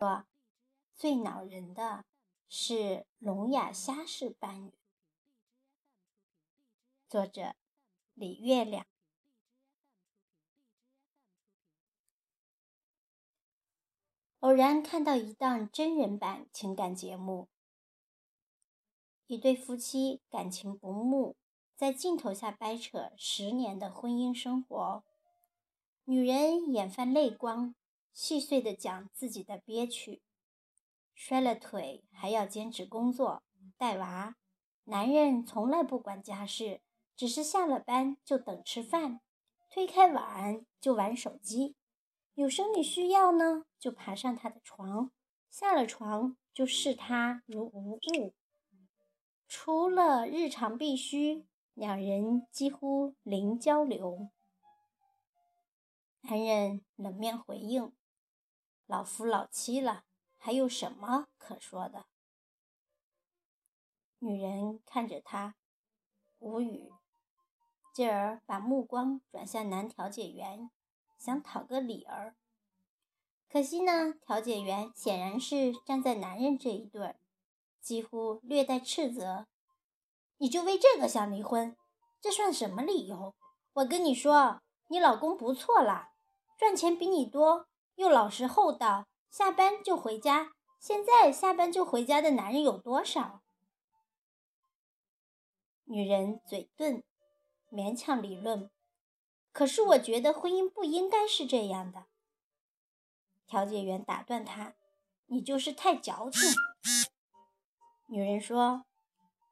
说最恼人的是聋哑瞎式伴侣。作者李月亮。偶然看到一档真人版情感节目，一对夫妻感情不睦，在镜头下掰扯十年的婚姻生活。女人眼泛泪光，细碎的讲自己的憋屈：摔了腿还要坚持工作带娃，男人从来不管家事，只是下了班就等吃饭，推开碗就玩手机。有生理需要呢，就爬上他的床，下了床就视他如无物。除了日常必须，两人几乎零交流。男人冷面回应：“老夫老妻了，还有什么可说的？”女人看着他，无语，继而把目光转向男调解员。想讨个理儿，可惜呢，调解员显然是站在男人这一对儿，几乎略带斥责：“你就为这个想离婚？这算什么理由？我跟你说，你老公不错啦，赚钱比你多，又老实厚道，下班就回家。现在下班就回家的男人有多少？”女人嘴钝，勉强理论。可是我觉得婚姻不应该是这样的。调解员打断他：“你就是太矫情。”女人说：“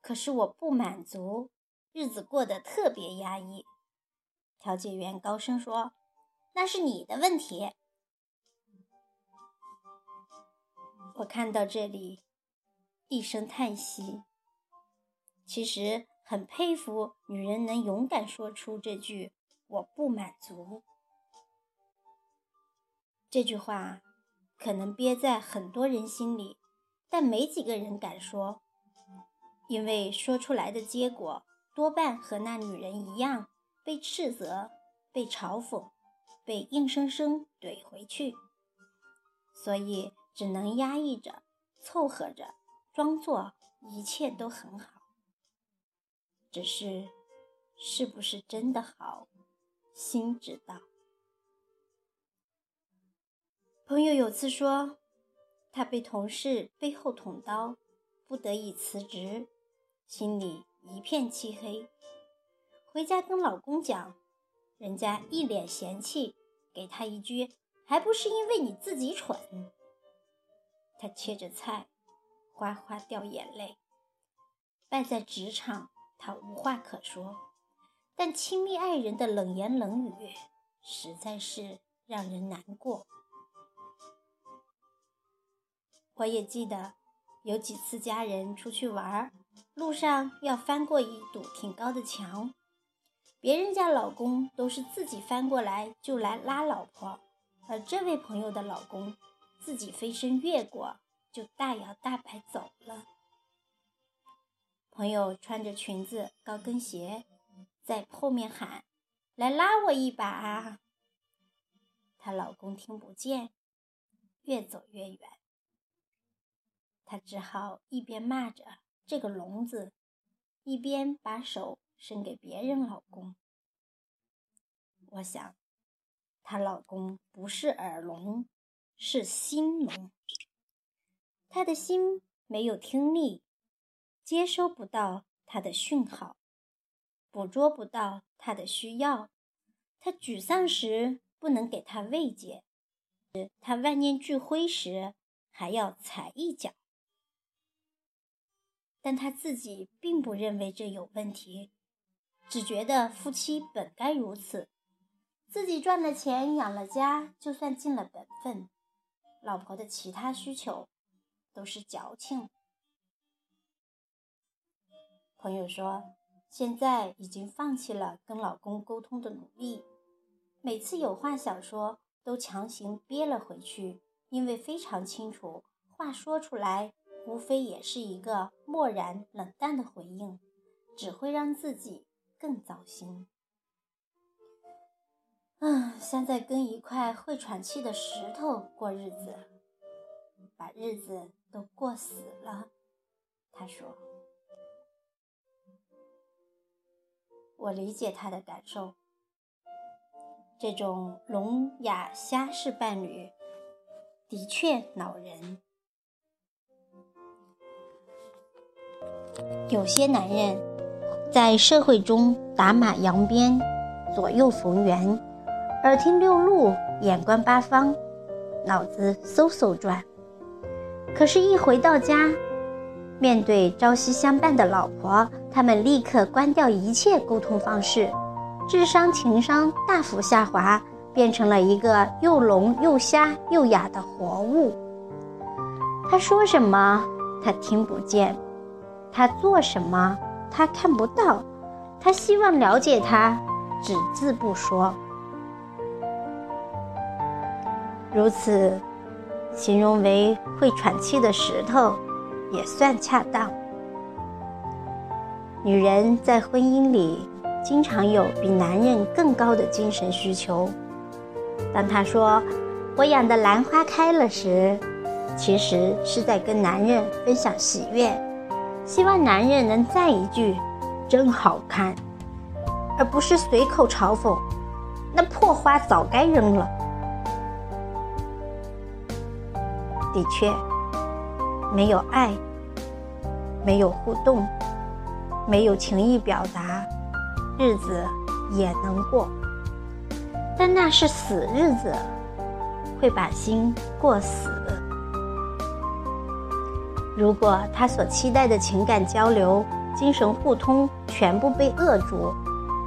可是我不满足，日子过得特别压抑。”调解员高声说：“那是你的问题。”我看到这里，一声叹息。其实很佩服女人能勇敢说出这句。我不满足。这句话可能憋在很多人心里，但没几个人敢说，因为说出来的结果多半和那女人一样，被斥责、被嘲讽、被硬生生怼回去，所以只能压抑着、凑合着，装作一切都很好。只是，是不是真的好？心知道。朋友有次说，他被同事背后捅刀，不得已辞职，心里一片漆黑。回家跟老公讲，人家一脸嫌弃，给他一句：“还不是因为你自己蠢。”他切着菜，哗哗掉眼泪。败在职场，他无话可说。但亲密爱人的冷言冷语，实在是让人难过。我也记得有几次家人出去玩，路上要翻过一堵挺高的墙，别人家老公都是自己翻过来就来拉老婆，而这位朋友的老公自己飞身越过，就大摇大摆走了。朋友穿着裙子、高跟鞋。在后面喊：“来拉我一把啊！”她老公听不见，越走越远。她只好一边骂着这个聋子，一边把手伸给别人老公。我想，她老公不是耳聋，是心聋。他的心没有听力，接收不到他的讯号。捕捉不到他的需要，他沮丧时不能给他慰藉，他万念俱灰时还要踩一脚。但他自己并不认为这有问题，只觉得夫妻本该如此，自己赚了钱养了家，就算尽了本分，老婆的其他需求都是矫情。朋友说。现在已经放弃了跟老公沟通的努力，每次有话想说都强行憋了回去，因为非常清楚，话说出来无非也是一个漠然冷淡的回应，只会让自己更糟心。嗯，像在跟一块会喘气的石头过日子。把日子都过死了。他说：“我理解他的感受。这种聋哑瞎式伴侣的确恼人。有些男人在社会中打马扬鞭，左右逢源，耳听六路，眼观八方，脑子嗖嗖转。可是，一回到家，面对朝夕相伴的老婆，他们立刻关掉一切沟通方式，智商情商大幅下滑，变成了一个又聋又瞎又哑的活物。他说什么，他听不见。他做什么，他看不到；他希望了解他，只字不说。如此，形容为会喘气的石头，也算恰当。女人在婚姻里，经常有比男人更高的精神需求。当她说“我养的兰花开了”时，其实是在跟男人分享喜悦。希望男人能赞一句“真好看”，而不是随口嘲讽：“那破花早该扔了。”的确，没有爱，没有互动，没有情意表达，日子也能过。但那是死日子，会把心过死。如果他所期待的情感交流、精神互通全部被扼住，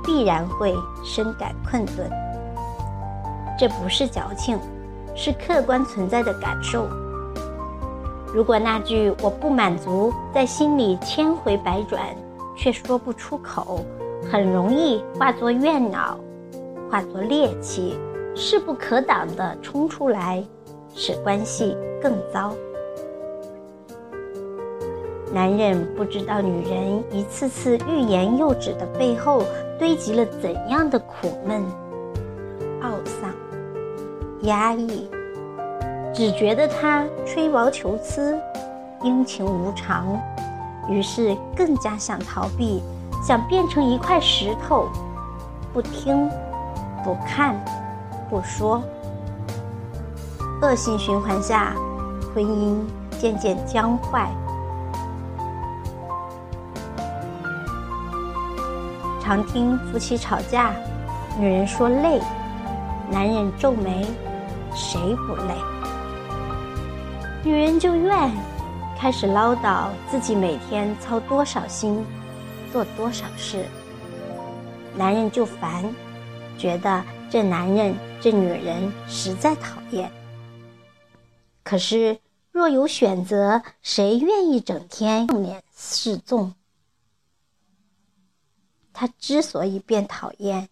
必然会深感困顿。这不是矫情，是客观存在的感受。如果那句“我不满足”在心里千回百转，却说不出口，很容易化作怨恼，化作戾气，势不可挡地冲出来，使关系更糟。男人不知道女人一次次欲言又止的背后堆积了怎样的苦闷、懊丧、压抑，只觉得他吹毛求疵、阴晴无常，于是更加想逃避，想变成一块石头，不听、不看、不说。恶性循环下，婚姻渐渐僵坏。常听夫妻吵架，女人说累，男人皱眉，谁不累？女人就怨，开始唠叨自己每天操多少心，做多少事。男人就烦，觉得这男人这女人实在讨厌。可是若有选择，谁愿意整天用脸示众？他之所以变讨厌，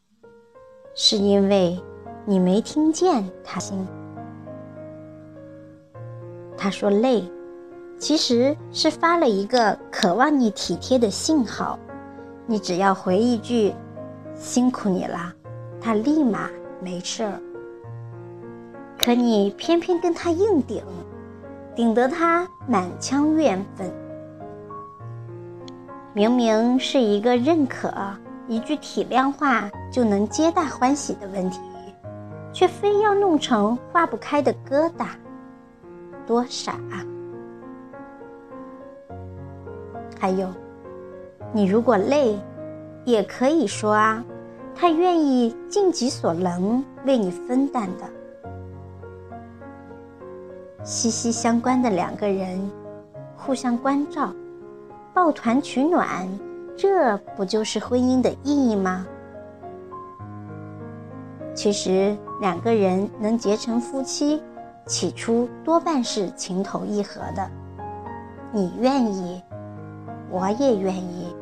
是因为你没听见他心。他说累，其实是发了一个渴望你体贴的信号。你只要回一句“辛苦你了”，他立马没事儿。可你偏偏跟他硬顶，顶得他满腔怨愤。明明是一个认可、一句体谅话就能皆大欢喜的问题，却非要弄成化不开的疙瘩，多傻！还有，你如果累，也可以说啊，他愿意尽己所能为你分担的。息息相关的两个人，互相关照。抱团取暖，这不就是婚姻的意义吗？其实两个人能结成夫妻，起初多半是情投意合的。你愿意，我也愿意，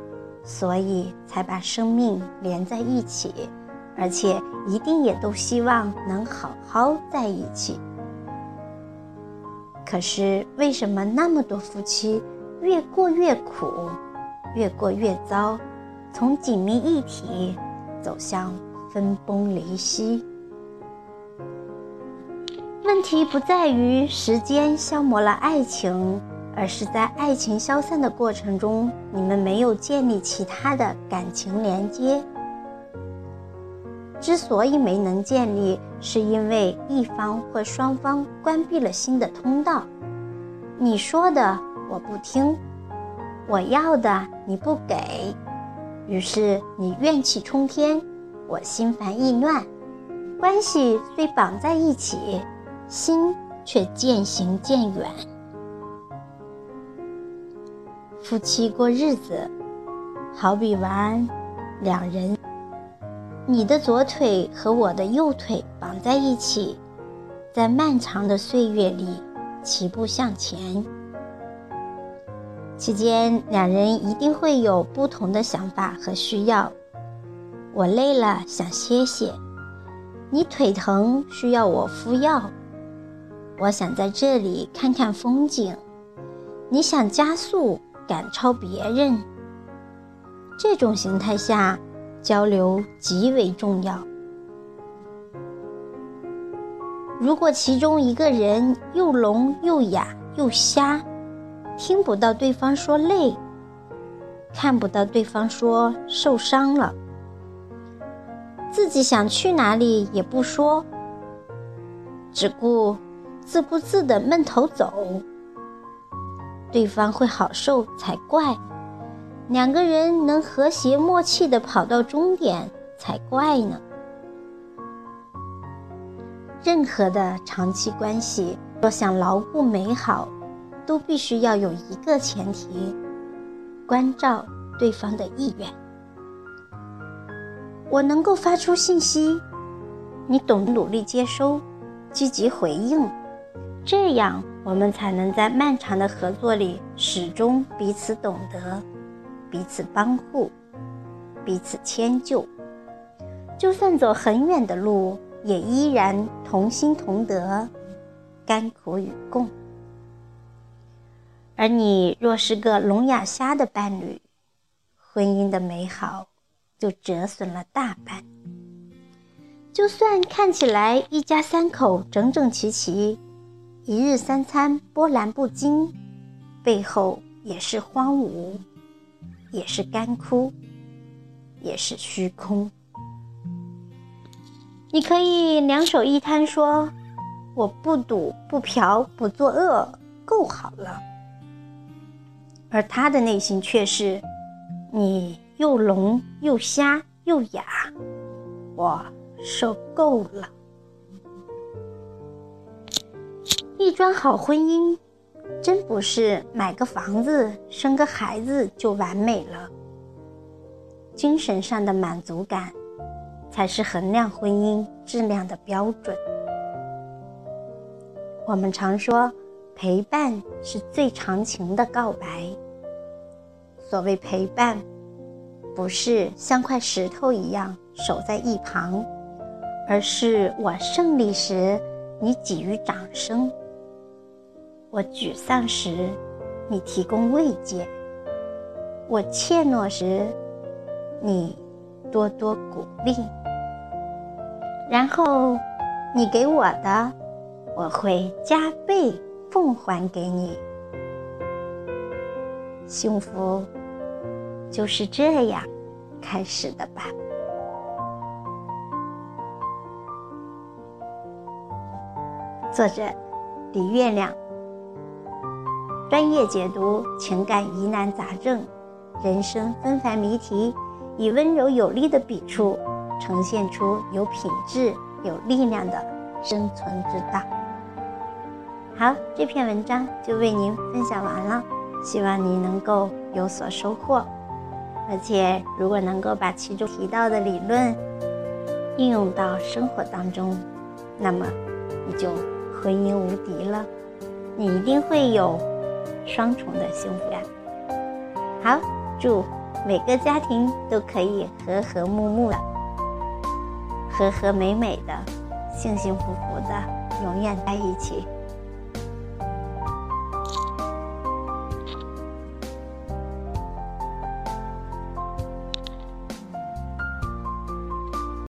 所以才把生命连在一起，而且一定也都希望能好好在一起。可是为什么那么多夫妻？越过越苦，越过越糟，从紧密一体走向分崩离析。问题不在于时间消磨了爱情，而是在爱情消散的过程中，你们没有建立其他的感情连接。之所以没能建立，是因为一方或双方关闭了新的通道。你说的我不听，我要的你不给，于是你怨气冲天，我心烦意乱，关系虽绑在一起，心却渐行渐远。夫妻过日子，好比玩两人。你的左腿和我的右腿绑在一起，在漫长的岁月里齐步向前。期间，两人一定会有不同的想法和需要。我累了，想歇歇；你腿疼，需要我敷药。我想在这里看看风景，你想加速赶超别人。这种形态下。交流极为重要。如果其中一个人又聋又哑又瞎，听不到对方说累，看不到对方说受伤了，自己想去哪里也不说，只顾自顾自的闷头走，对方会好受才怪。两个人能和谐默契的跑到终点才怪呢。任何的长期关系，若想牢固美好，都必须要有一个前提：关照对方的意愿。我能够发出信息，你懂努力接收，积极回应，这样我们才能在漫长的合作里始终彼此懂得。彼此帮护，彼此迁就，就算走很远的路，也依然同心同德，甘苦与共。而你若是个聋哑瞎的伴侣，婚姻的美好就折损了大半。就算看起来一家三口整整齐齐，一日三餐波澜不惊，背后也是荒芜。也是干枯，也是虚空。你可以两手一摊说：“我不赌不嫖不作恶，够好了。”而他的内心却是：“你又聋又瞎又哑，我受够了。”一桩好婚姻。真不是买个房子、生个孩子就完美了。精神上的满足感，才是衡量婚姻质量的标准。我们常说，陪伴是最长情的告白。所谓陪伴，不是像块石头一样守在一旁，而是我胜利时，你给予掌声。我沮丧时，你提供慰藉；我怯懦时，你多多鼓励。然后，你给我的，我会加倍奉还给你。幸福就是这样开始的吧。作者：李月亮。专业解读情感疑难杂症、人生纷繁谜题，以温柔有力的笔触，呈现出有品质、有力量的生存之道。好，这篇文章就为您分享完了，希望您能够有所收获。而且，如果能够把其中提到的理论应用到生活当中，那么你就婚姻无敌了，你一定会有。双重的幸福感。好，祝每个家庭都可以和和睦睦的、和和美美的、幸幸福福的，永远在一起。